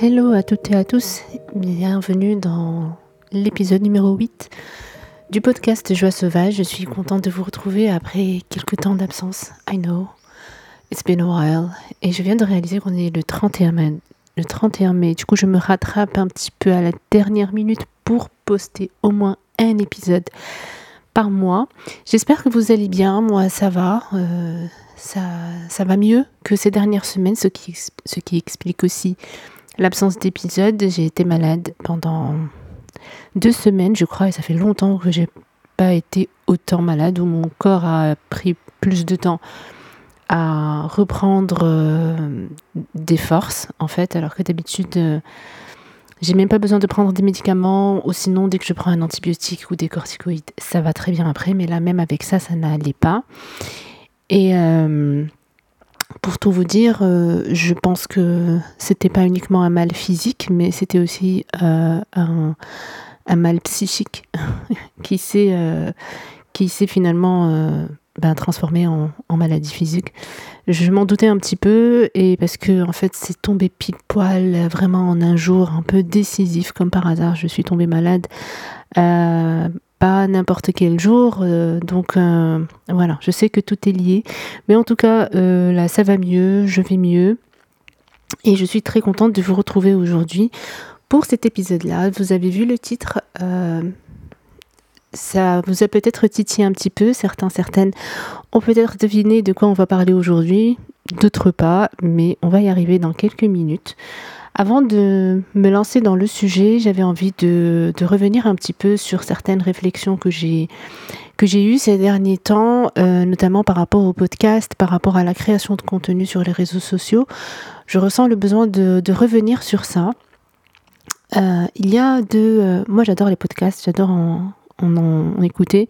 Hello à toutes et à tous, bienvenue dans l'épisode numéro 8 du podcast Joie Sauvage. Je suis contente de vous retrouver après quelques temps d'absence. I know, it's been a while. Et je viens de réaliser qu'on est le 31 mai. Le 31 mai. Du coup, je me rattrape un petit peu à la dernière minute pour poster au moins un épisode par mois. J'espère que vous allez bien. Moi, ça va. Euh, ça, ça va mieux que ces dernières semaines, ce qui, ce qui explique aussi l'absence d'épisode. J'ai été malade pendant deux semaines, je crois, et ça fait longtemps que j'ai pas été autant malade, où mon corps a pris plus de temps à reprendre euh, des forces, en fait, alors que d'habitude, euh, j'ai même pas besoin de prendre des médicaments, ou sinon, dès que je prends un antibiotique ou des corticoïdes, ça va très bien après, mais là, même avec ça, ça n'allait pas. Et euh, pour tout vous dire, euh, je pense que c'était pas uniquement un mal physique, mais c'était aussi euh, un, mal psychique qui s'est qui s'est finalement ben, transformé en, maladie physique. Je m'en doutais un petit peu et parce que en fait c'est tombé pile poil vraiment en un jour un peu décisif comme par hasard. Je suis tombée malade pas n'importe quel jour. Euh, donc euh, voilà, je sais que tout est lié. Mais en tout cas, euh, là, ça va mieux, je vais mieux. Et je suis très contente de vous retrouver aujourd'hui pour cet épisode-là. Vous avez vu le titre. ça vous a peut-être titillé un petit peu. Certains, certaines ont peut-être deviné de quoi on va parler aujourd'hui. D'autres pas, mais on va y arriver dans quelques minutes. Avant de me lancer dans le sujet, j'avais envie de, revenir un petit peu sur certaines réflexions que j'ai que j'ai eues ces derniers temps, euh, notamment par rapport au podcast, par rapport à la création de contenu sur les réseaux sociaux. Je ressens le besoin de, revenir sur ça. Euh, il y a deux... Euh, moi, j'adore les podcasts, j'adore en, en, écouter,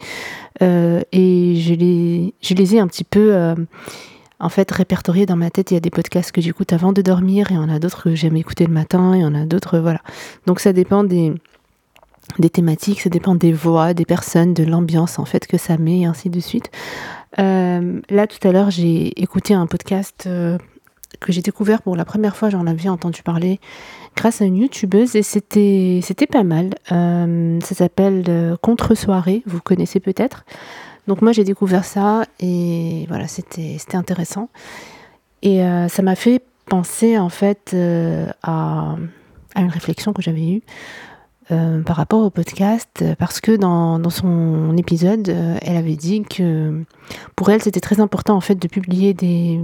et je les, je les ai un petit peu en fait répertorié dans ma tête. Il y a des podcasts que j'écoute avant de dormir, et il y en a d'autres que j'aime écouter le matin, et il y en a d'autres, voilà. Donc ça dépend des, thématiques, ça dépend des voix, des personnes, de l'ambiance en fait que ça met, et ainsi de suite. Euh, là, tout à l'heure, j'ai écouté un podcast euh, que j'ai découvert pour la première fois, j'en avais entendu parler grâce à une youtubeuse et c'était pas mal. Euh, ça s'appelle Contre soirée, vous connaissez peut-être. Donc moi j'ai découvert ça et voilà, c'était intéressant. Et euh, ça m'a fait penser en fait euh, à, une réflexion que j'avais eue euh, par rapport au podcast, parce que dans, son épisode, elle avait dit que pour elle c'était très important en fait de publier des,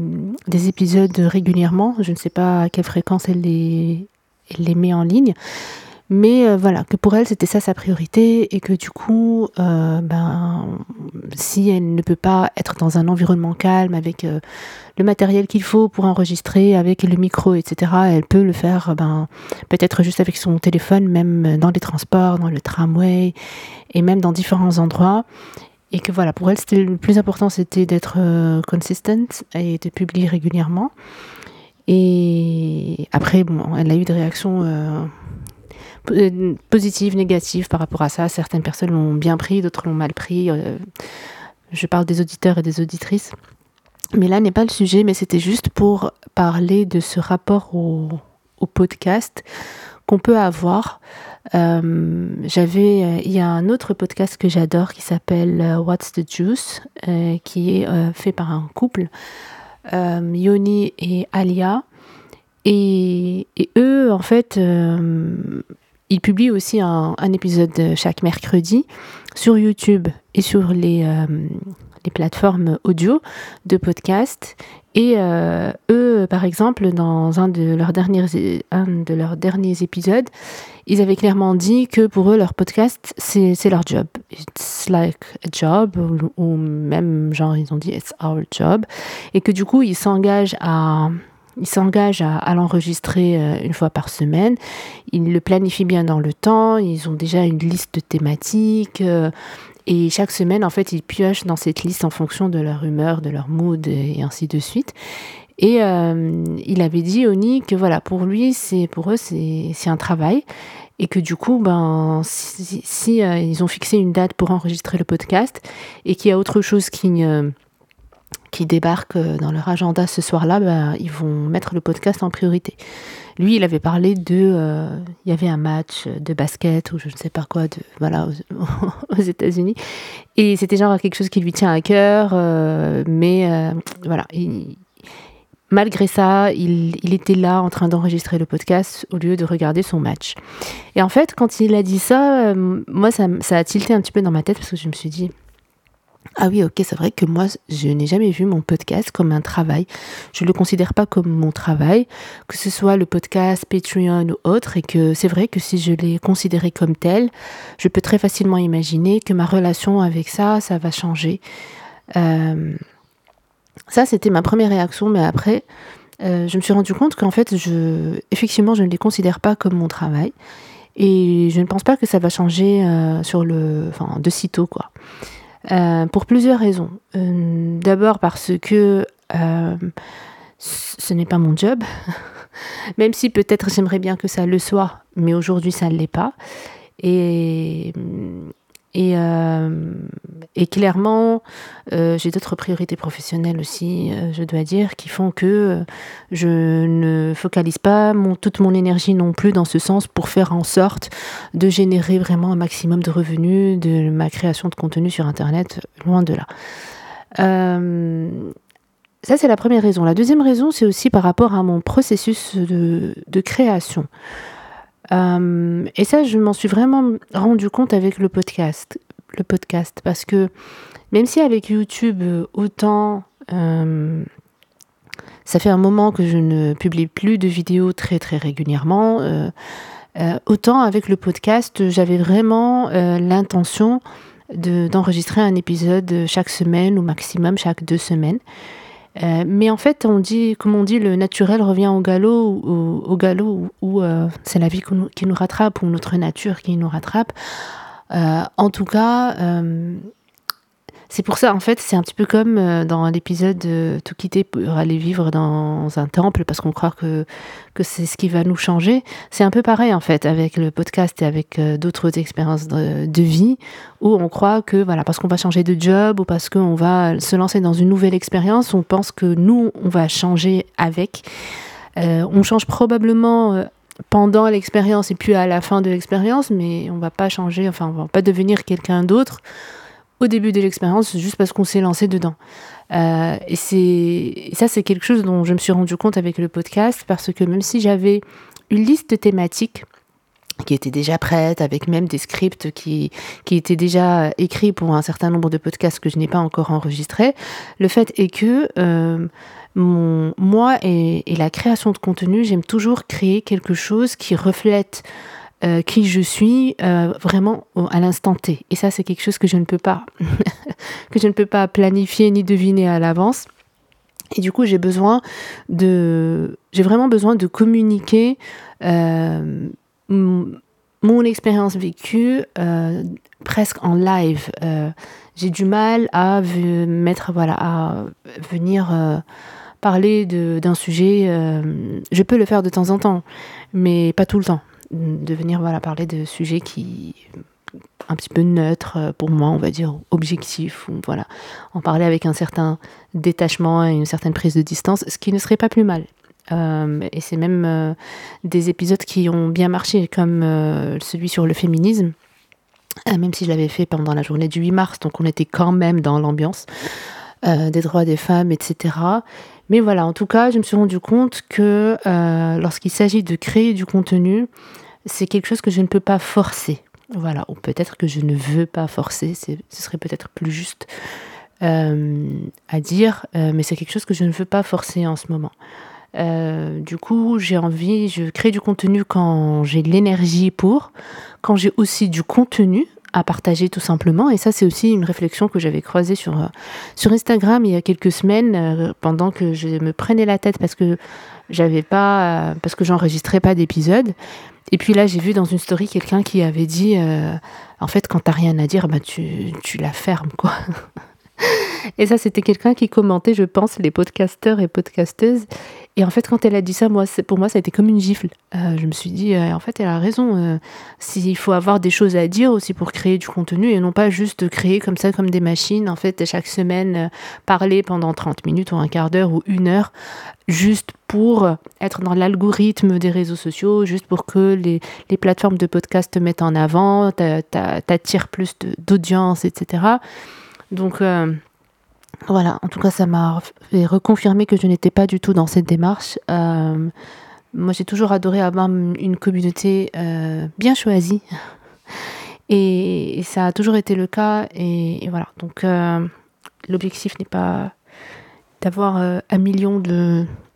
des, épisodes régulièrement. Je ne sais pas à quelle fréquence elle les, elle les met en ligne, mais euh, voilà, que pour elle, c'était ça sa priorité et que du coup, euh, ben, si elle ne peut pas être dans un environnement calme avec euh, le matériel qu'il faut pour enregistrer, avec le micro, etc., elle peut le faire ben, peut-être juste avec son téléphone, même dans les transports, dans le tramway et même dans différents endroits. Et que voilà, pour elle, c'était le plus important, c'était d'être consistent et de publier régulièrement. Et après, bon, elle a eu des réactions positives, négatives par rapport à ça. Certaines personnes l'ont bien pris, d'autres l'ont mal pris. Euh, je parle des auditeurs et des auditrices. Mais là n'est pas le sujet, mais c'était juste pour parler de ce rapport au, podcast qu'on peut avoir. Euh, j'avais, il y a un autre podcast que j'adore qui s'appelle What's the Juice, qui est fait par un couple, Yoni et Alia. Et, et, eux, en fait, il publie aussi un, épisode chaque mercredi sur YouTube et sur les, euh, plateformes audio de podcast. Et euh, eux, par exemple, dans un de, leurs derniers, épisodes, ils avaient clairement dit que pour eux, leur podcast, c'est leur job. It's like a job, ou, même, genre, ils ont dit, it's our job. Et que du coup, ils s'engagent à, ils s'engagent à, l'enregistrer euh, une fois par semaine. Ils le planifient bien dans le temps. Ils ont déjà une liste de thématiques. Euh, et chaque semaine, en fait, ils piochent dans cette liste en fonction de leur humeur, de leur mood et ainsi de suite. Et euh, il avait dit, Oni, que voilà, pour lui, c'est pour eux, c'est un travail. Et que du coup, ben, si, ils ont fixé une date pour enregistrer le podcast et qu'il y a autre chose qui qui débarquent euh, dans leur agenda ce soir-là, bah, ils vont mettre le podcast en priorité. lui, il avait parlé de, il y avait un match de basket ou je ne sais pas quoi, de voilà, aux, États-Unis, et c'était genre quelque chose qui lui tient à cœur, mais voilà. malgré ça, il, était là en train d'enregistrer le podcast au lieu de regarder son match. Et en fait, quand il a dit ça, moi, ça a tilté un petit peu dans ma tête parce que je me suis dit, ah oui, ok, c'est vrai que moi, je n'ai jamais vu mon podcast comme un travail. Je ne le considère pas comme mon travail, que ce soit le podcast, Patreon ou autre, et que c'est vrai que si je l'ai considéré comme tel, je peux très facilement imaginer que ma relation avec ça, ça va changer. Euh, ça, c'était ma première réaction, mais après, euh, je me suis rendu compte qu'en fait, je, effectivement, je ne les considère pas comme mon travail. Et je ne pense pas que ça va changer euh, sur le, enfin, de sitôt, quoi. Euh, pour plusieurs raisons. Euh, d'abord parce que euh, ce n'est pas mon job, même si peut-être j'aimerais bien que ça le soit, mais aujourd'hui ça ne l'est pas. Et et, euh, et clairement, euh, j'ai d'autres priorités professionnelles aussi, euh, je dois dire, qui font que je ne focalise pas toute mon énergie non plus dans ce sens pour faire en sorte de générer vraiment un maximum de revenus de ma création de contenu sur Internet, loin de là. ça, c'est la première raison. La deuxième raison, c'est aussi par rapport à mon processus de création. Euh, et ça, je m'en suis vraiment rendu compte avec le podcast. Le podcast parce que même si avec YouTube, autant. Euh, ça fait un moment que je ne publie plus de vidéos très très régulièrement. Euh, autant avec le podcast, j'avais vraiment l'intention d'enregistrer un épisode chaque semaine ou maximum chaque deux semaines. Euh, mais en fait, on dit, comme on dit, le naturel revient au galop, au, galop où, euh, c'est la vie qui nous, rattrape ou notre nature qui nous rattrape. Euh, en tout cas, c'est pour ça, en fait, c'est un petit peu comme euh, dans l'épisode de Tout quitter pour aller vivre dans un temple parce qu'on croit que, que c'est ce qui va nous changer. C'est un peu pareil, en fait, avec le podcast et avec euh, d'autres expériences de, vie où on croit que, voilà, parce qu'on va changer de job ou parce qu'on va se lancer dans une nouvelle expérience, on pense que nous, on va changer avec. Euh, on change probablement pendant l'expérience et puis à la fin de l'expérience, mais on va pas changer, enfin, on va pas devenir quelqu'un d'autre au début de l'expérience juste parce qu'on s'est lancé dedans. Euh, et c'est ça, c'est quelque chose dont je me suis rendu compte avec le podcast parce que même si j'avais une liste de thématiques qui était déjà prête, avec même des scripts qui, qui étaient déjà écrits pour un certain nombre de podcasts que je n'ai pas encore enregistrés. Le fait est que euh, mon, moi et, la création de contenu, j'aime toujours créer quelque chose qui reflète euh, qui je suis euh, vraiment à l'instant T. Et ça, c'est quelque chose que je ne peux pas, que je ne peux pas planifier ni deviner à l'avance. Et du coup, j'ai besoin de, j'ai vraiment besoin de communiquer euh, mon expérience vécue presque en live. j'ai du mal à mettre, voilà, à venir parler d'un sujet. je peux le faire de temps en temps, mais pas tout le temps de venir voilà, parler de sujets qui un petit peu neutres euh, pour moi, on va dire objectifs, ou voilà, en parler avec un certain détachement et une certaine prise de distance, ce qui ne serait pas plus mal. Euh, et c'est même euh, des épisodes qui ont bien marché, comme celui sur le féminisme, même si je l'avais fait pendant la journée du 8 mars, donc on était quand même dans l'ambiance des droits des femmes, etc. Mais voilà, en tout cas, je me suis rendu compte que lorsqu'il s'agit de créer du contenu, c'est quelque chose que je ne peux pas forcer. Voilà, ou peut-être que je ne veux pas forcer, ce serait peut-être plus juste euh, à dire, euh, mais c'est quelque chose que je ne veux pas forcer en ce moment. Euh, du coup, j'ai envie, je crée du contenu quand j'ai l'énergie pour, quand j'ai aussi du contenu à partager tout simplement. Et ça, c'est aussi une réflexion que j'avais croisée sur, sur Instagram il y a quelques semaines, pendant que je me prenais la tête parce que j'avais pas, parce que j'enregistrais pas d'épisode. Et puis là, j'ai vu dans une story quelqu'un qui avait dit, euh, en fait, quand t'as rien à dire, bah tu, tu la fermes, quoi. Et ça, c'était quelqu'un qui commentait, je pense, les podcasteurs et podcasteuses. Et en fait, quand elle a dit ça, moi, pour moi, ça a été comme une gifle. Euh, je me suis dit, euh, en fait, elle a raison. Euh, s'il faut avoir des choses à dire aussi pour créer du contenu et non pas juste créer comme ça, comme des machines. En fait, chaque semaine, parler pendant 30 minutes ou un quart d'heure ou une heure, juste pour être dans l'algorithme des réseaux sociaux, juste pour que les, les plateformes de podcast te mettent en avant, t'attires plus d'audience, etc. Donc, voilà, en tout cas, ça m'a fait reconfirmer que je n'étais pas du tout dans cette démarche. Euh, moi, j'ai toujours adoré avoir une communauté euh, bien choisie. Et, ça a toujours été le cas. Et, voilà, donc euh, l'objectif n'est pas d'avoir un million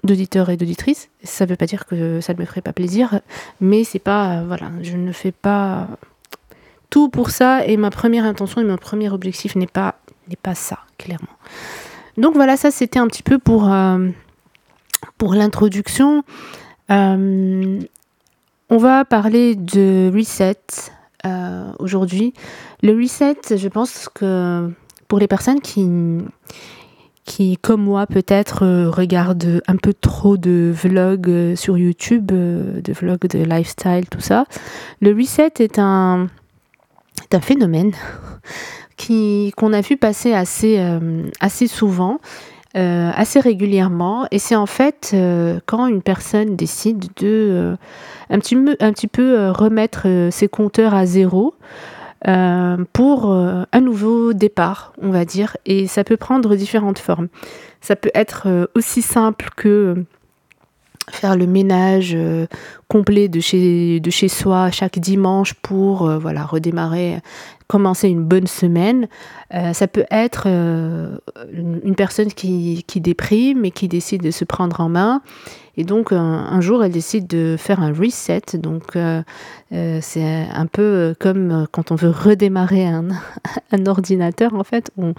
d'auditeurs et d'auditrices. Ça ne veut pas dire que ça ne me ferait pas plaisir, mais c'est pas voilà, je ne fais pas tout pour ça. Et ma première intention et mon premier objectif n'est pas n'est pas ça, clairement. Donc voilà, ça c'était un petit peu pour, euh, pour l'introduction. Euh, on va parler de reset euh, aujourd'hui. Le reset, je pense que pour les personnes qui, qui comme moi, peut-être regardent un peu trop de vlogs sur YouTube, de vlogs de lifestyle, tout ça, le reset est un, est un phénomène qu'on a vu passer assez, euh, assez souvent, euh, assez régulièrement. Et c'est en fait euh, quand une personne décide de un, petit, un petit peu remettre ses compteurs à zéro. pour un nouveau départ, on va dire, et ça peut prendre différentes formes. Ça peut être aussi simple que faire le ménage complet de chez, de chez soi chaque dimanche pour voilà redémarrer commencer une bonne semaine. Euh, ça peut être euh, une personne qui, qui, déprime et qui décide de se prendre en main. Et donc un, jour, elle décide de faire un reset. Donc euh, c'est un peu comme quand on veut redémarrer un, ordinateur. En fait, on,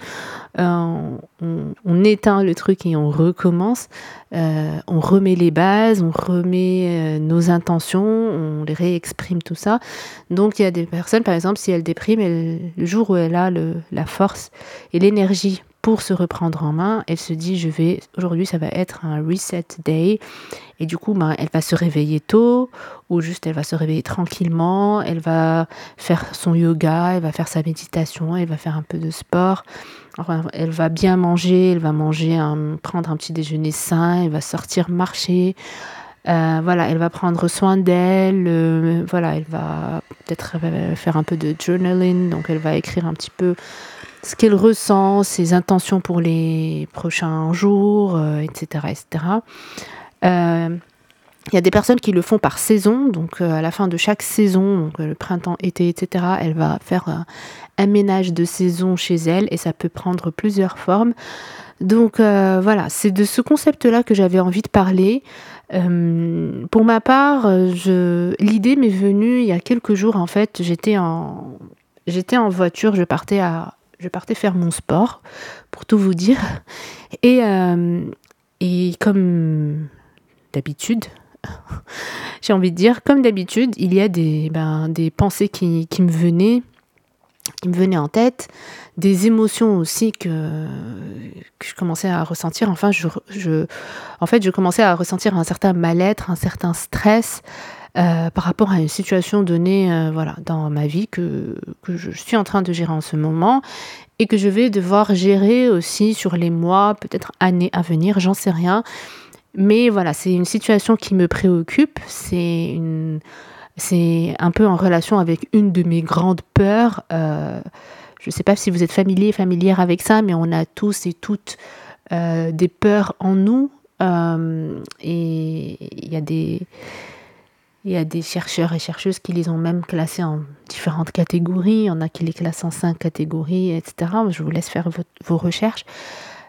éteint le truc et on recommence. on remet les bases, on remet nos intentions, on les réexprime tout ça. Donc il y a des personnes, par exemple, si elle déprime, elle le jour où elle a la force et l'énergie pour se reprendre en main, elle se dit je vais aujourd'hui ça va être un reset day. Et du coup ben, elle va se réveiller tôt ou juste elle va se réveiller tranquillement, elle va faire son yoga, elle va faire sa méditation, elle va faire un peu de sport. Enfin, elle va bien manger, elle va manger prendre un petit déjeuner sain, elle va sortir marcher, euh, voilà, elle va prendre soin d'elle. Euh, voilà, elle va peut-être euh, faire un peu de journaling. Donc, elle va écrire un petit peu ce qu'elle ressent, ses intentions pour les prochains jours, etc., etc. Il y a des personnes qui le font par saison, donc à la fin de chaque saison, donc le printemps, été, etc., elle va faire un ménage de saison chez elle et ça peut prendre plusieurs formes. Donc voilà, c'est de ce concept-là que j'avais envie de parler. Euh, pour ma part, l'idée m'est venue il y a quelques jours. En fait, j'étais en, voiture, je partais à, je partais faire mon sport, pour tout vous dire. Et, euh, comme d'habitude, j'ai envie de dire, comme d'habitude, il y a des, ben, pensées qui me venaient qui me venaient en tête, des émotions aussi que, je commençais à ressentir. Enfin, je, en fait, je commençais à ressentir un certain mal-être, un certain stress euh, par rapport à une situation donnée euh, voilà, dans ma vie que, que je suis en train de gérer en ce moment et que je vais devoir gérer aussi sur les mois, peut-être années à venir, j'en sais rien. Mais voilà, c'est une situation qui me préoccupe. C'est une c'est un peu en relation avec une de mes grandes peurs. Euh, je ne sais pas si vous êtes familier, familière avec ça, mais on a tous et toutes euh, des peurs en nous. Euh, et il y a des... Il y a des chercheurs et chercheuses qui les ont même classés en différentes catégories. Il y en a qui les classent en cinq catégories, etc. Je vous laisse faire vos recherches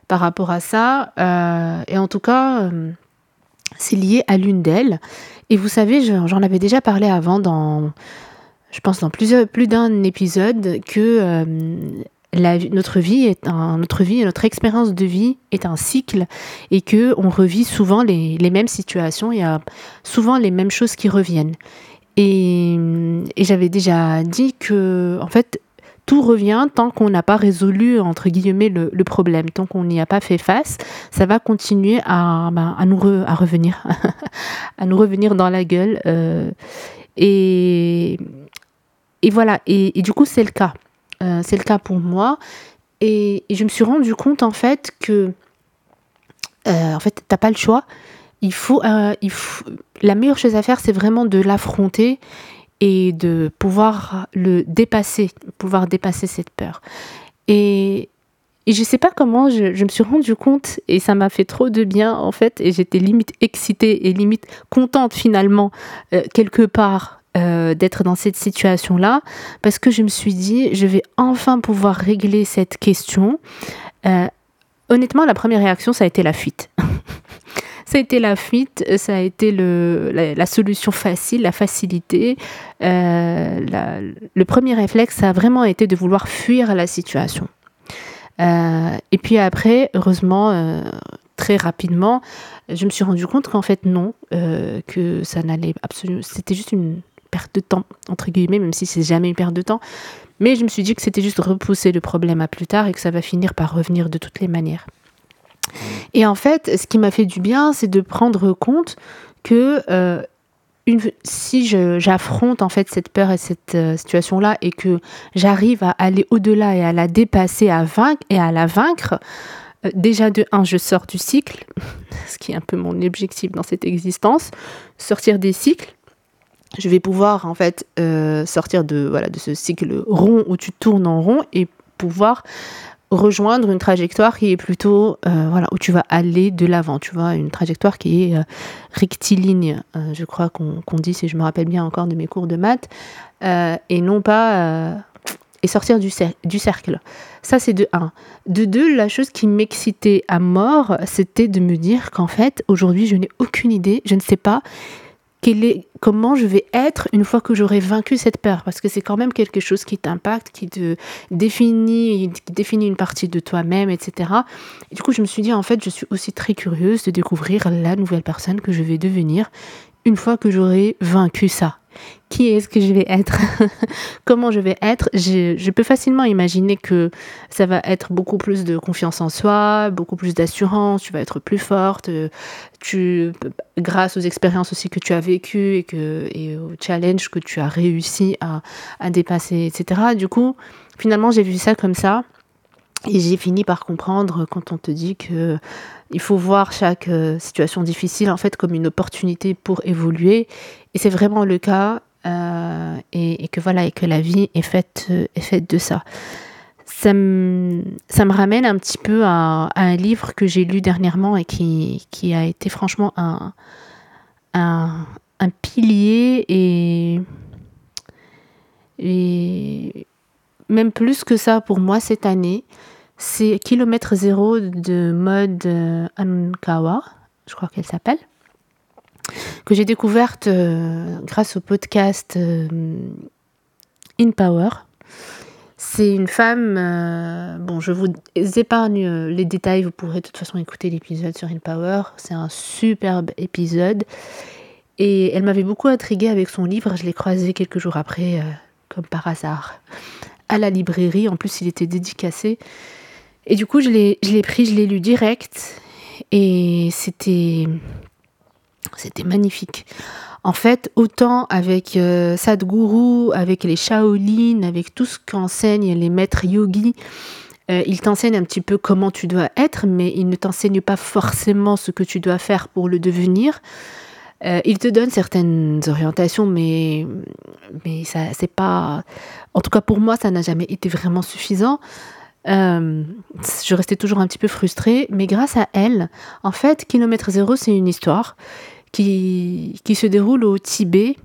par rapport à ça. et en tout cas, c'est lié à l'une d'elles. Et vous savez, j'en avais déjà parlé avant dans, je pense dans plusieurs, plus d'un épisode, que euh, notre vie est un, notre vie, notre expérience de vie est un cycle et que on revit souvent les, les mêmes situations. Il y a souvent les mêmes choses qui reviennent. Et, et j'avais déjà dit que, en fait, tout revient tant qu'on n'a pas résolu, entre guillemets, le, problème. Tant qu'on n'y a pas fait face, ça va continuer à, ben, nous à revenir, à nous revenir dans la gueule. Euh, et, et voilà, et, du coup, c'est le cas. Euh, c'est le cas pour moi. Et, je me suis rendu compte, en fait, que euh, en fait, t'as pas le choix. Il faut, il faut, la meilleure chose à faire, c'est vraiment de l'affronter et de pouvoir le dépasser, pouvoir dépasser cette peur. Et, et je sais pas comment je, me suis rendu compte et ça m'a fait trop de bien en fait et j'étais limite excitée et limite contente finalement euh, quelque part euh, d'être dans cette situation là parce que je me suis dit je vais enfin pouvoir régler cette question. Euh, honnêtement la première réaction ça a été la fuite. ça a été la fuite, ça a été la, solution facile, la facilité. Euh, le premier réflexe, ça a vraiment été de vouloir fuir la situation. Euh, et puis après, heureusement, euh, très rapidement, je me suis rendu compte qu'en fait non, que ça n'allait absolument, c'était juste une perte de temps entre guillemets, même si c'est jamais une perte de temps. Mais je me suis dit que c'était juste repousser le problème à plus tard et que ça va finir par revenir de toutes les manières. Et en fait, ce qui m'a fait du bien, c'est de prendre compte que euh, si j'affronte en fait cette peur et cette euh, situation-là et que j'arrive à aller au-delà et à la dépasser, à vaincre et à la vaincre, euh, déjà de un, je sors du cycle, ce qui est un peu mon objectif dans cette existence, sortir des cycles. Je vais pouvoir en fait sortir de voilà de ce cycle rond où tu tournes en rond et pouvoir rejoindre une trajectoire qui est plutôt euh, voilà où tu vas aller de l'avant tu vois une trajectoire qui est euh, rectiligne euh, je crois qu'on dit si je me rappelle bien encore de mes cours de maths et non pas et sortir du, du cercle. Ça c'est de 1 de 2 la chose qui m'excitait à mort c'était de me dire qu'en fait aujourd'hui je n'ai aucune idée je ne sais pas comment je vais être une fois que j'aurai vaincu cette peur? Parce que c'est quand même quelque chose qui t'impacte, qui te définit, qui définit une partie de toi-même, etc. Et du coup, je me suis dit, en fait, je suis aussi très curieuse de découvrir la nouvelle personne que je vais devenir une fois que j'aurai vaincu ça qui est-ce que je vais être, comment je vais être. Je, peux facilement imaginer que ça va être beaucoup plus de confiance en soi, beaucoup plus d'assurance, tu vas être plus forte, tu, grâce aux expériences aussi que tu as vécues et, et aux challenges que tu as réussi à, à dépasser, etc. Du coup, finalement, j'ai vu ça comme ça. Et j'ai fini par comprendre quand on te dit que il faut voir chaque euh, situation difficile en fait comme une opportunité pour évoluer. Et c'est vraiment le cas. Euh, et, que voilà et que la vie est faite euh, est faite de ça. Ça me, ça me ramène un petit peu à, un livre que j'ai lu dernièrement et qui, qui a été franchement un, un, un pilier et, et même plus que ça pour moi cette année. C'est Kilomètre Zéro de mode euh, Ankawa, je crois qu'elle s'appelle, que j'ai découverte euh, grâce au podcast euh, In Power. C'est une femme, bon, je vous épargne les détails, vous pourrez de toute façon écouter l'épisode sur In Power. C'est un superbe épisode. Et elle m'avait beaucoup intriguée avec son livre. Je l'ai croisé quelques jours après, comme par hasard, à la librairie. En plus, il était dédicacé. Et du coup, je l'ai, pris, je l'ai lu direct. Et c'était, c'était magnifique. En fait, autant avec euh, Sadhguru, avec les Shaolin, avec tout ce qu'enseignent les maîtres yogis, euh, ils t'enseignent un petit peu comment tu dois être, mais ils ne t'enseignent pas forcément ce que tu dois faire pour le devenir. Euh, ils te donnent certaines orientations, mais, mais ça, c'est pas. En tout cas, pour moi, ça n'a jamais été vraiment suffisant. Euh, je restais toujours un petit peu frustrée, mais grâce à elle, en fait, Kilomètre Zéro, c'est une histoire qui, qui se déroule au Tibet,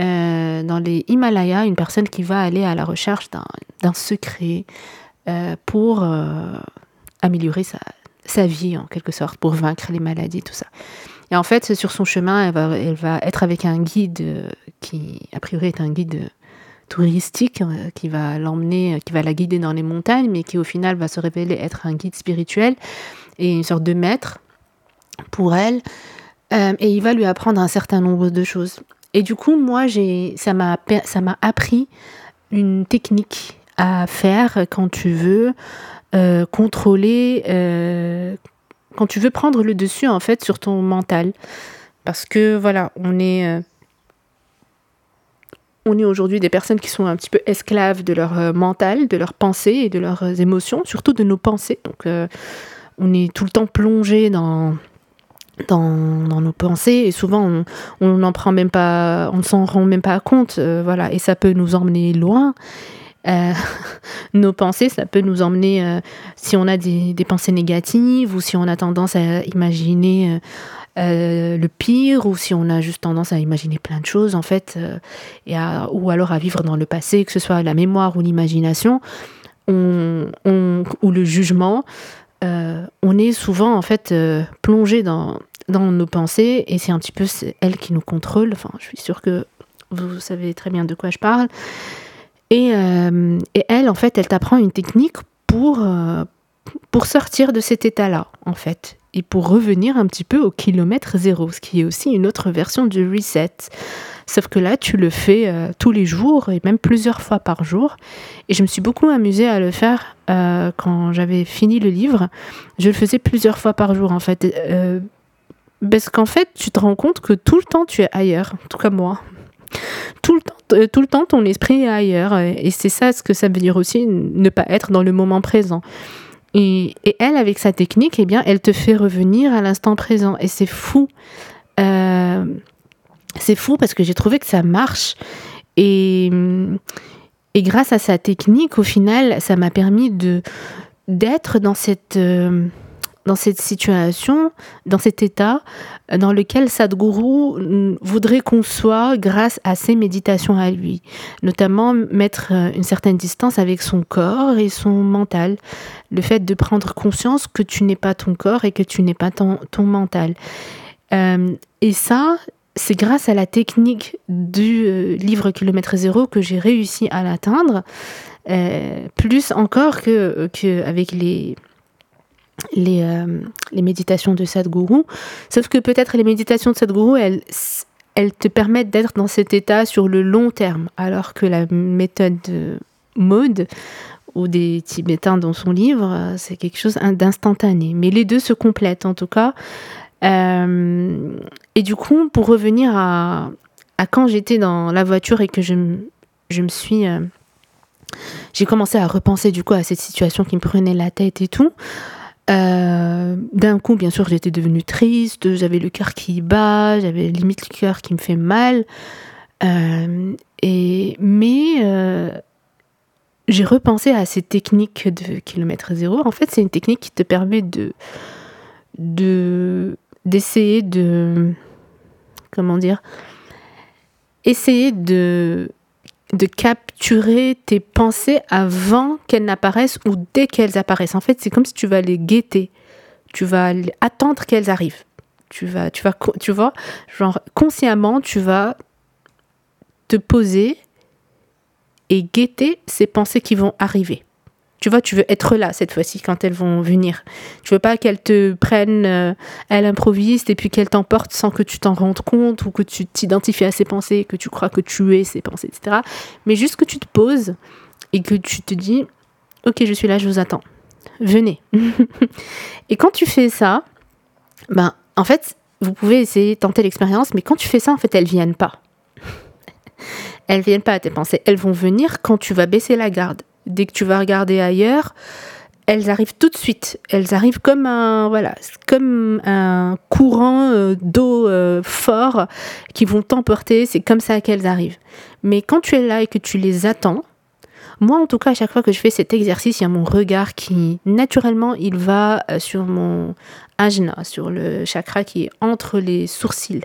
euh, dans les Himalayas, une personne qui va aller à la recherche d'un secret euh, pour améliorer sa, sa, vie, en quelque sorte, pour vaincre les maladies, tout ça. Et en fait, sur son chemin, elle va, elle va être avec un guide qui, a priori, est un guide touristique euh, qui va l'emmener, euh, qui va la guider dans les montagnes, mais qui au final va se révéler être un guide spirituel et une sorte de maître pour elle. Euh, et il va lui apprendre un certain nombre de choses. Et du coup, moi, j'ai, ça m'a, ça m'a appris une technique à faire quand tu veux contrôler, quand tu veux prendre le dessus en fait sur ton mental. Parce que voilà, on est, on est aujourd'hui des personnes qui sont un petit peu esclaves de leur mental, de leurs pensées et de leurs émotions, surtout de nos pensées. Donc on est tout le temps plongé dans, dans, nos pensées et souvent on n'en prend même pas, on ne s'en rend même pas compte, voilà, et ça peut nous emmener loin. Euh, nos pensées, ça peut nous emmener, euh, si on a des, pensées négatives ou si on a tendance à imaginer euh, le pire ou si on a juste tendance à imaginer plein de choses en fait, et ou alors à vivre dans le passé, que ce soit la mémoire ou l'imagination, on, ou le jugement, on est souvent en fait plongé dans, dans nos pensées et c'est un petit peu elles qui nous contrôlent. Enfin, je suis sûre que vous savez très bien de quoi je parle. Euh, et, elle, en fait, elle t'apprend une technique pour, euh, pour sortir de cet état-là, en fait, et pour revenir un petit peu au kilomètre zéro, ce qui est aussi une autre version du reset. Sauf que là, tu le fais euh, tous les jours et même plusieurs fois par jour. Et je me suis beaucoup amusée à le faire quand j'avais fini le livre. Je le faisais plusieurs fois par jour, en fait. parce qu'en fait, tu te rends compte que tout le temps, tu es ailleurs, en tout cas moi tout le temps, euh, tout le temps ton esprit est ailleurs. Et c'est ça ce que ça veut dire aussi, ne pas être dans le moment présent. Et, elle, avec sa technique, eh bien, elle te fait revenir à l'instant présent. Et c'est fou. Euh, c'est fou parce que j'ai trouvé que ça marche. Et, et grâce à sa technique, au final, ça m'a permis de d'être dans cette... Euh, dans cette situation, dans cet état dans lequel Sadhguru voudrait qu'on soit grâce à ses méditations à lui, notamment mettre euh, une certaine distance avec son corps et son mental, le fait de prendre conscience que tu n'es pas ton corps et que tu n'es pas ton, mental. Euh, et ça, c'est grâce à la technique du euh, livre Kilomètre Zéro que j'ai réussi à l'atteindre, plus encore que avec les les, euh, les méditations de Sadhguru. Sauf que peut-être les méditations de Sadhguru, elles, elles te permettent d'être dans cet état sur le long terme, alors que la méthode mode ou des Tibétains dans son livre, c'est quelque chose d'instantané. Mais les deux se complètent en tout cas. Euh, et du coup, pour revenir à, à quand j'étais dans la voiture et que je, je me suis... Euh, j'ai commencé à repenser du coup à cette situation qui me prenait la tête et tout. Euh, d'un coup, bien sûr, j'étais devenue triste, j'avais le cœur qui bat, j'avais limite le cœur qui me fait mal. Euh, et, mais euh, j'ai repensé à ces techniques de kilomètre zéro. En fait, c'est une technique qui te permet de d'essayer de comment dire essayer de de capturer tes pensées avant qu'elles n'apparaissent ou dès qu'elles apparaissent. En fait, c'est comme si tu vas les guetter. Tu vas attendre qu'elles arrivent. Tu vas, tu vas, tu vois, genre consciemment, tu vas te poser et guetter ces pensées qui vont arriver. Tu vois, tu veux être là cette fois-ci quand elles vont venir. Tu veux pas qu'elles te prennent, euh, elles improvisent et puis qu'elles t'emportent sans que tu t'en rendes compte ou que tu t'identifies à ces pensées, que tu crois que tu es ces pensées, etc. Mais juste que tu te poses et que tu te dis, ok, je suis là, je vous attends. Venez. et quand tu fais ça, ben, en fait, vous pouvez essayer tenter l'expérience, mais quand tu fais ça, en fait, elles viennent pas. elles viennent pas à tes pensées. Elles vont venir quand tu vas baisser la garde dès que tu vas regarder ailleurs, elles arrivent tout de suite. Elles arrivent comme un voilà, comme un courant euh, d'eau euh, fort qui vont t'emporter. C'est comme ça qu'elles arrivent. Mais quand tu es là et que tu les attends, moi en tout cas à chaque fois que je fais cet exercice, il y a mon regard qui naturellement il va euh, sur mon ajna, sur le chakra qui est entre les sourcils.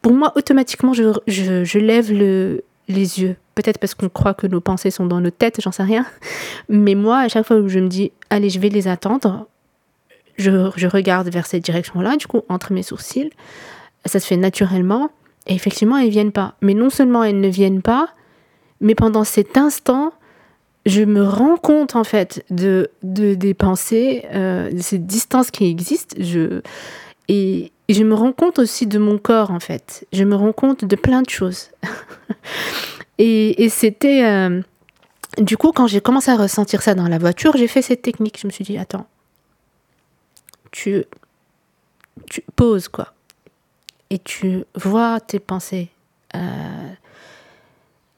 Pour moi automatiquement je, je lève le, les yeux. Peut-être parce qu'on croit que nos pensées sont dans nos têtes, j'en sais rien. Mais moi, à chaque fois où je me dis, allez, je vais les attendre, je, regarde vers cette direction-là, du coup, entre mes sourcils. Ça se fait naturellement. Et effectivement, elles ne viennent pas. Mais non seulement elles ne viennent pas, mais pendant cet instant, je me rends compte en fait de, de des pensées, euh, de cette distance qui existe. Et je me rends compte aussi de mon corps, en fait. Je me rends compte de plein de choses. et, c'était... Euh, du coup, quand j'ai commencé à ressentir ça dans la voiture, j'ai fait cette technique. Je me suis dit, attends, tu, poses quoi. Et tu vois tes pensées. Euh,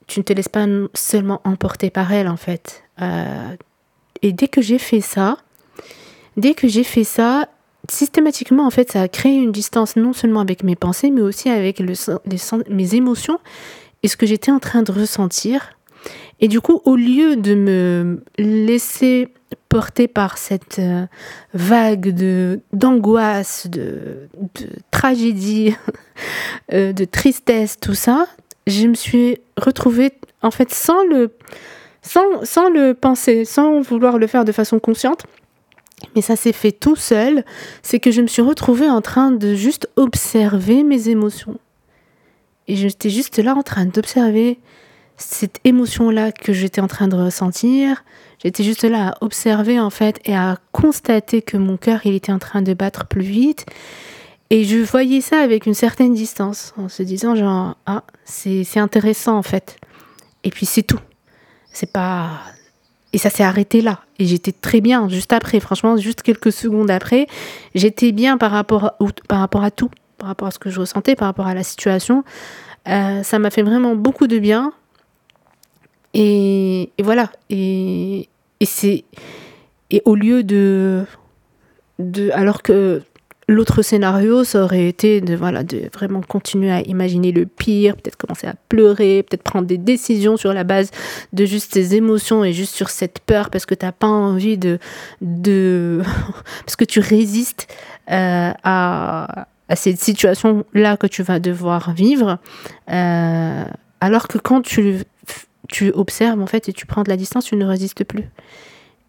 tu ne te laisses pas seulement emporter par elles, en fait. Euh, et dès que j'ai fait ça, dès que j'ai fait ça, systématiquement, en fait, ça a créé une distance non seulement avec mes pensées, mais aussi avec mes émotions et ce que j'étais en train de ressentir. Et du coup, au lieu de me laisser porter par cette euh, vague de d'angoisse, de, tragédie, euh, de tristesse, tout ça, je me suis retrouvée en fait sans le sans, sans le penser, sans vouloir le faire de façon consciente, mais ça s'est fait tout seul, c'est que je me suis retrouvée en train de juste observer mes émotions. Et j'étais juste là en train d'observer cette émotion-là que j'étais en train de ressentir. J'étais juste là à observer en fait et à constater que mon cœur il était en train de battre plus vite. Et je voyais ça avec une certaine distance, en se disant genre ah c'est intéressant en fait. Et puis c'est tout. C'est pas et ça s'est arrêté là. Et j'étais très bien juste après. Franchement, juste quelques secondes après, j'étais bien par rapport, à, par rapport à tout, par rapport à ce que je ressentais, par rapport à la situation. Euh, ça m'a fait vraiment beaucoup de bien. Et, voilà. Et, c'est et au lieu de, alors que L'autre scénario, ça aurait été de, voilà, de vraiment continuer à imaginer le pire, peut-être commencer à pleurer, peut-être prendre des décisions sur la base de juste tes émotions et juste sur cette peur parce que tu n'as pas envie de... de parce que tu résistes euh, à, à, cette situation-là que tu vas devoir vivre. Euh, alors que quand tu, tu observes en fait et tu prends de la distance, tu ne résistes plus.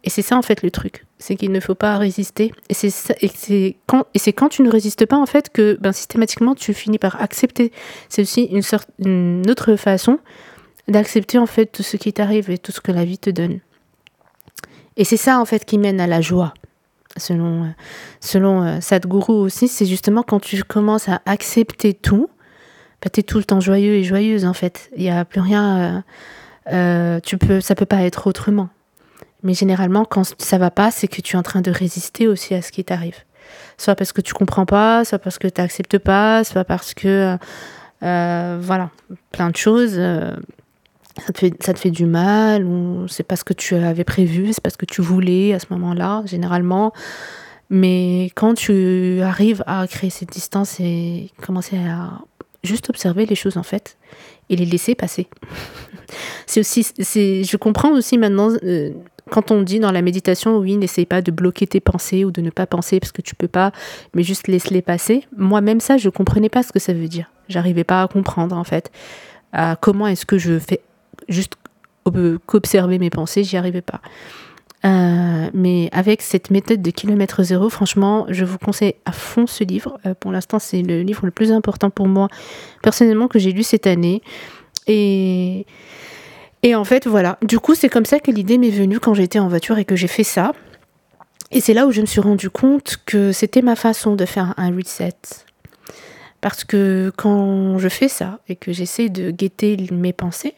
Et c'est ça en fait le truc, c'est qu'il ne faut pas résister. Et c'est quand, quand tu ne résistes pas en fait que ben, systématiquement tu finis par accepter. C'est aussi une, sorte, une autre façon d'accepter en fait tout ce qui t'arrive et tout ce que la vie te donne. Et c'est ça en fait qui mène à la joie. Selon, selon euh, Sadhguru aussi, c'est justement quand tu commences à accepter tout, ben, tu es tout le temps joyeux et joyeuse en fait. Il n'y a plus rien, euh, euh, tu peux, ça peut pas être autrement. Mais généralement, quand ça va pas, c'est que tu es en train de résister aussi à ce qui t'arrive. Soit parce que tu comprends pas, soit parce que tu n'acceptes pas, soit parce que. Euh, voilà, plein de choses. Ça, te fait, ça te fait du mal, ou c'est pas ce que tu avais prévu, c'est pas ce que tu voulais à ce moment-là, généralement. Mais quand tu arrives à créer cette distance et commencer à juste observer les choses en fait et les laisser passer. c'est aussi, c'est, je comprends aussi maintenant euh, quand on dit dans la méditation, oui, n'essaye pas de bloquer tes pensées ou de ne pas penser parce que tu peux pas, mais juste laisse-les passer. Moi-même ça, je comprenais pas ce que ça veut dire. J'arrivais pas à comprendre en fait. comment est-ce que je fais juste qu'observer mes pensées, j'y arrivais pas. Euh, mais avec cette méthode de kilomètre zéro, franchement, je vous conseille à fond ce livre. Euh, pour l'instant, c'est le livre le plus important pour moi, personnellement, que j'ai lu cette année. Et, et en fait, voilà. Du coup, c'est comme ça que l'idée m'est venue quand j'étais en voiture et que j'ai fait ça. Et c'est là où je me suis rendu compte que c'était ma façon de faire un reset. Parce que quand je fais ça et que j'essaie de guetter mes pensées,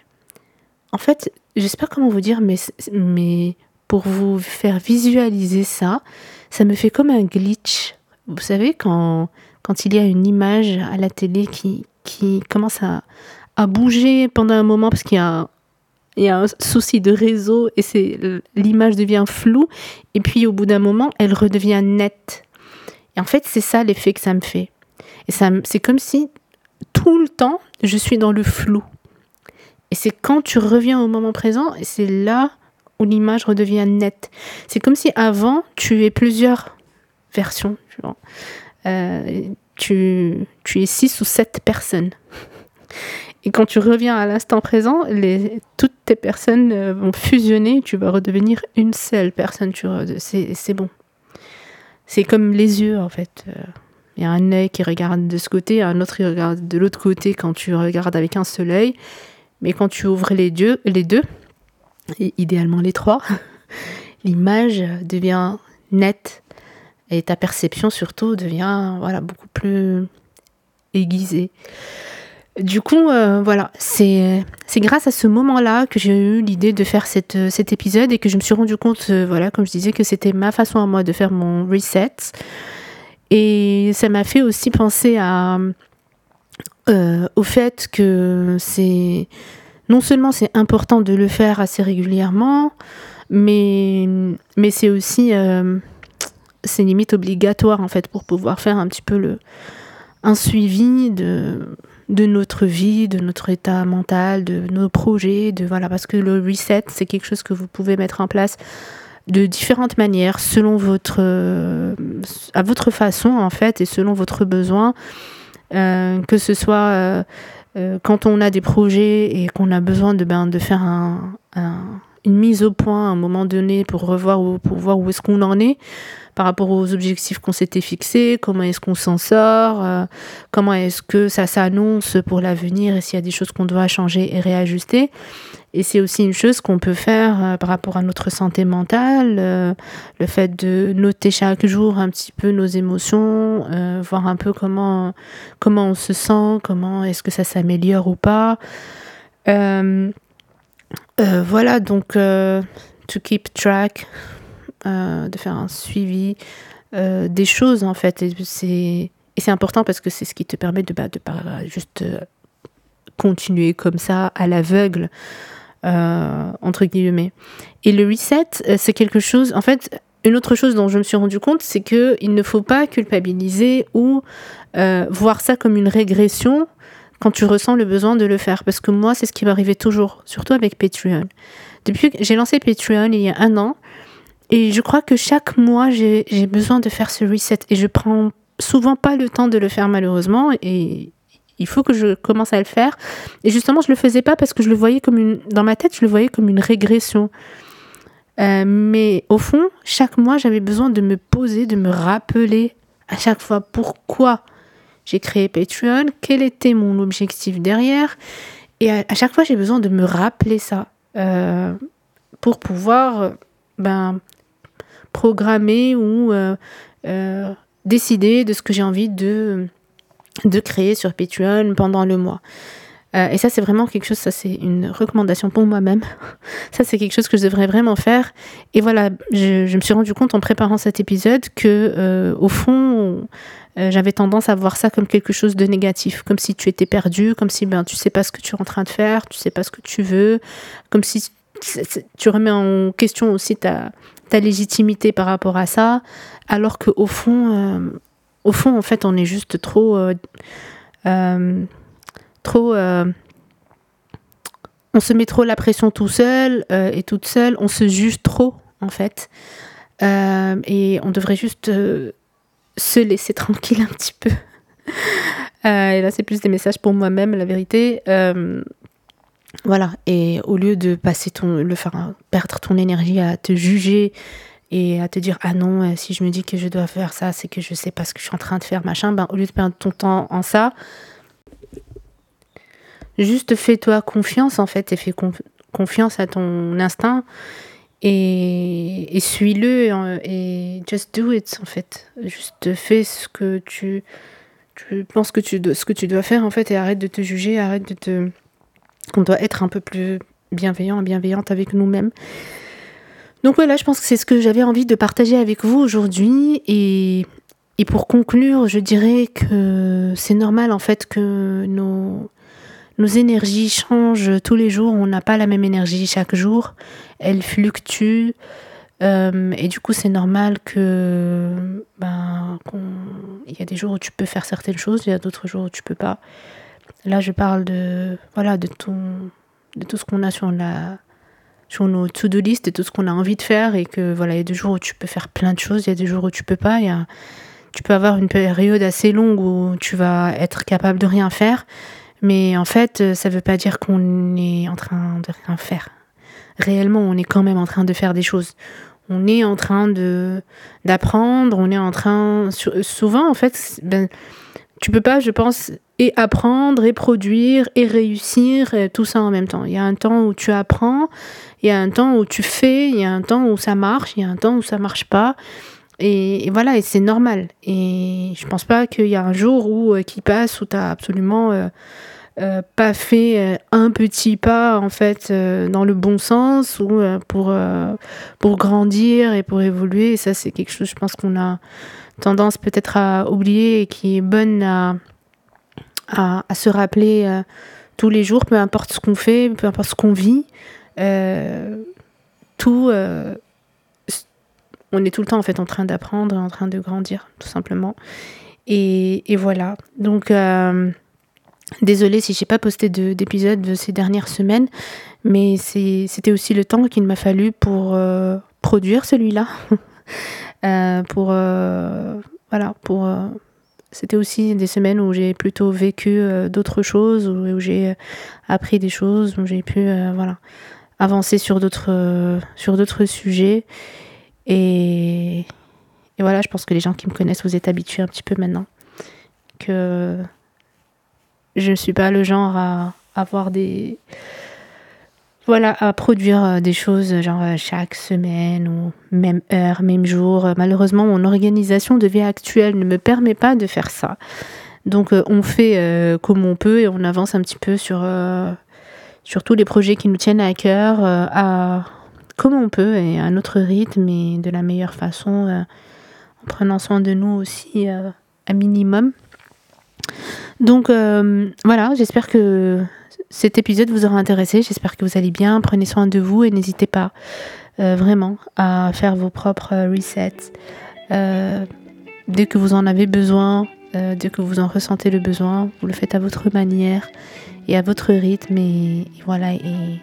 en fait, j'espère comment vous dire, mais, mais pour vous faire visualiser ça, ça me fait comme un glitch. Vous savez, quand, quand il y a une image à la télé qui, qui commence à, à bouger pendant un moment parce qu'il y a il y a un souci de réseau et c'est l'image devient floue et puis au bout d'un moment elle redevient nette. Et en fait c'est ça l'effet que ça me fait. Et ça c'est comme si tout le temps je suis dans le flou et c'est quand tu reviens au moment présent c'est là où l'image redevient nette. C'est comme si avant, tu es plusieurs versions. Tu, vois. Euh, es six ou sept personnes. Et quand tu reviens à l'instant présent, toutes tes personnes euh, vont fusionner, tu vas redevenir une seule personne. C'est bon. C'est comme les yeux, en fait. Euh, il y a un œil qui regarde de ce côté, un autre qui regarde de l'autre côté quand tu regardes avec un seul œil. Mais quand tu ouvres les, deux, les deux, idéalement les trois, l'image devient nette et ta perception surtout devient voilà beaucoup plus aiguisée. Du coup, euh, voilà, c'est grâce à ce moment-là que j'ai eu l'idée de faire cette, cet épisode et que je me suis rendu compte, euh, voilà, comme je disais, que c'était ma façon à moi de faire mon reset. Et ça m'a fait aussi penser à, euh, au fait que c'est non seulement c'est important de le faire assez régulièrement, mais, mais c'est aussi c'est limite obligatoire en fait pour pouvoir faire un petit peu le un suivi de de notre vie, de notre état mental, de nos projets, de voilà parce que le reset c'est quelque chose que vous pouvez mettre en place de différentes manières selon votre à votre façon en fait et selon votre besoin. euh, que ce soit euh, euh, quand on a des projets et qu'on a besoin de ben de faire un, une mise au point à un moment donné pour revoir ou pour voir où est-ce qu'on en est par rapport aux objectifs qu'on s'était fixés, comment est-ce qu'on s'en sort, euh, comment est-ce que ça s'annonce pour l'avenir et s'il y a des choses qu'on doit changer et réajuster. Et c'est aussi une chose qu'on peut faire euh, par rapport à notre santé mentale, euh, le fait de noter chaque jour un petit peu nos émotions, voir un peu comment, comment on se sent, comment est-ce que ça s'améliore ou pas. voilà, donc to keep track euh, de faire un suivi euh, des choses en fait. Et c'est, important parce que c'est ce qui te permet de, bah, de pas juste euh, continuer comme ça à l'aveugle, entre guillemets. Et le reset, c'est quelque chose, en fait, une autre chose dont je me suis rendu compte, c'est que il ne faut pas culpabiliser ou voir ça comme une régression quand tu ressens le besoin de le faire. Parce que moi, c'est ce qui m'arrivait toujours, surtout avec Patreon. Depuis que j'ai lancé Patreon il y a un an, et je crois que chaque mois, j'ai besoin de faire ce reset. Et je prends souvent pas le temps de le faire malheureusement. Et il faut que je commence à le faire. Et justement, je le faisais pas parce que je le voyais comme une... Dans ma tête, je le voyais comme une régression. Euh, mais au fond, chaque mois, j'avais besoin de me poser, de me rappeler à chaque fois pourquoi j'ai créé Patreon, quel était mon objectif derrière. Et à, chaque fois, j'ai besoin de me rappeler ça euh, pour pouvoir ben, programmer ou euh, euh, décider de ce que j'ai envie de, de créer sur Patreon pendant le mois. Euh, et ça, c'est vraiment quelque chose, ça c'est une recommandation pour moi-même. ça, c'est quelque chose que je devrais vraiment faire. Et voilà, je, me suis rendu compte en préparant cet épisode que, au fond, j'avais tendance à voir ça comme quelque chose de négatif, comme si tu étais perdu, comme si ben, tu sais pas ce que tu es en train de faire, tu sais pas ce que tu veux, comme si tu remets en question aussi ta, ta légitimité par rapport à ça, alors qu'au fond, euh, au fond, en fait, on est juste trop, euh, euh, trop, on se met trop la pression tout seul et toute seule, on se juge trop, en fait, et on devrait juste se laisser tranquille un petit peu. et là, c'est plus des messages pour moi-même, la vérité. Voilà, et au lieu de passer ton, le faire perdre ton énergie à te juger et à te dire ah non, euh, si je me dis que je dois faire ça, c'est que je sais pas ce que je suis en train de faire, machin, ben au lieu de perdre ton temps en ça, juste fais-toi confiance en fait et fais confiance à ton instinct et, suis-le et just do it en fait. Juste fais ce que tu, tu penses que tu, ce que tu dois faire en fait et arrête de te juger, arrête de te on doit être un peu plus bienveillant et bienveillante avec nous-mêmes. Donc voilà, je pense que c'est ce que j'avais envie de partager avec vous aujourd'hui. Et, pour conclure, je dirais que c'est normal en fait que nos, nos énergies changent tous les jours. On n'a pas la même énergie chaque jour. Elle fluctue. Euh, et du coup, c'est normal que ben, il y a des jours où tu peux faire certaines choses, il y a d'autres jours où tu peux pas. Là, je parle de, voilà, de, tout, de tout ce qu'on a sur, la, sur nos to-do list, de tout ce qu'on a envie de faire. Et que voilà, il y a des jours où tu peux faire plein de choses, il y a des jours où tu peux pas. Il y a, tu peux avoir une période assez longue où tu vas être capable de rien faire. Mais en fait, ça ne veut pas dire qu'on est en train de rien faire. Réellement, on est quand même en train de faire des choses. On est en train de d'apprendre, on est en train... Souvent, en fait, ben, tu peux pas, je pense, et apprendre et produire et réussir tout ça en même temps. Il y a un temps où tu apprends, il y a un temps où tu fais, il y a un temps où ça marche, il y a un temps où ça marche pas. Et, voilà, et c'est normal. Et je pense pas qu'il y a un jour où euh, qui passe où tu as absolument euh, pas fait un petit pas en fait dans le bon sens ou pour, pour grandir et pour évoluer. Et ça, c'est quelque chose, je pense qu'on a tendance peut-être à oublier et qui est bonne à, à, se rappeler tous les jours, peu importe ce qu'on fait, peu importe ce qu'on vit. tout on est tout le temps en fait en train d'apprendre, en train de grandir, tout simplement. Et, voilà. Donc, euh, désolée si j'ai pas posté d'épisode de, ces dernières semaines, mais c'était aussi le temps qu'il m'a fallu pour euh, produire celui-là. Euh, pour voilà, pour c'était aussi des semaines où j'ai plutôt vécu d'autres choses, où, j'ai appris des choses, où j'ai pu voilà avancer sur d'autres sujets et, voilà, je pense que les gens qui me connaissent, vous êtes habitués un petit peu maintenant. Que je ne suis pas le genre à avoir des. Voilà, à produire euh, des choses genre euh, chaque semaine ou même heure, même jour. Malheureusement, mon organisation de vie actuelle ne me permet pas de faire ça. Donc, euh, on fait comme on peut et on avance un petit peu sur, sur tous les projets qui nous tiennent à cœur, à comme on peut et à notre rythme et de la meilleure façon, euh, en prenant soin de nous aussi euh, un minimum. Donc euh, voilà, j'espère que cet épisode vous aura intéressé, j'espère que vous allez bien, prenez soin de vous et n'hésitez pas vraiment à faire vos propres resets dès que vous en avez besoin, dès que vous en ressentez le besoin, vous le faites à votre manière et à votre rythme et, et voilà et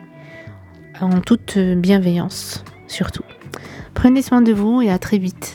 en toute bienveillance surtout. Prenez soin de vous et à très vite.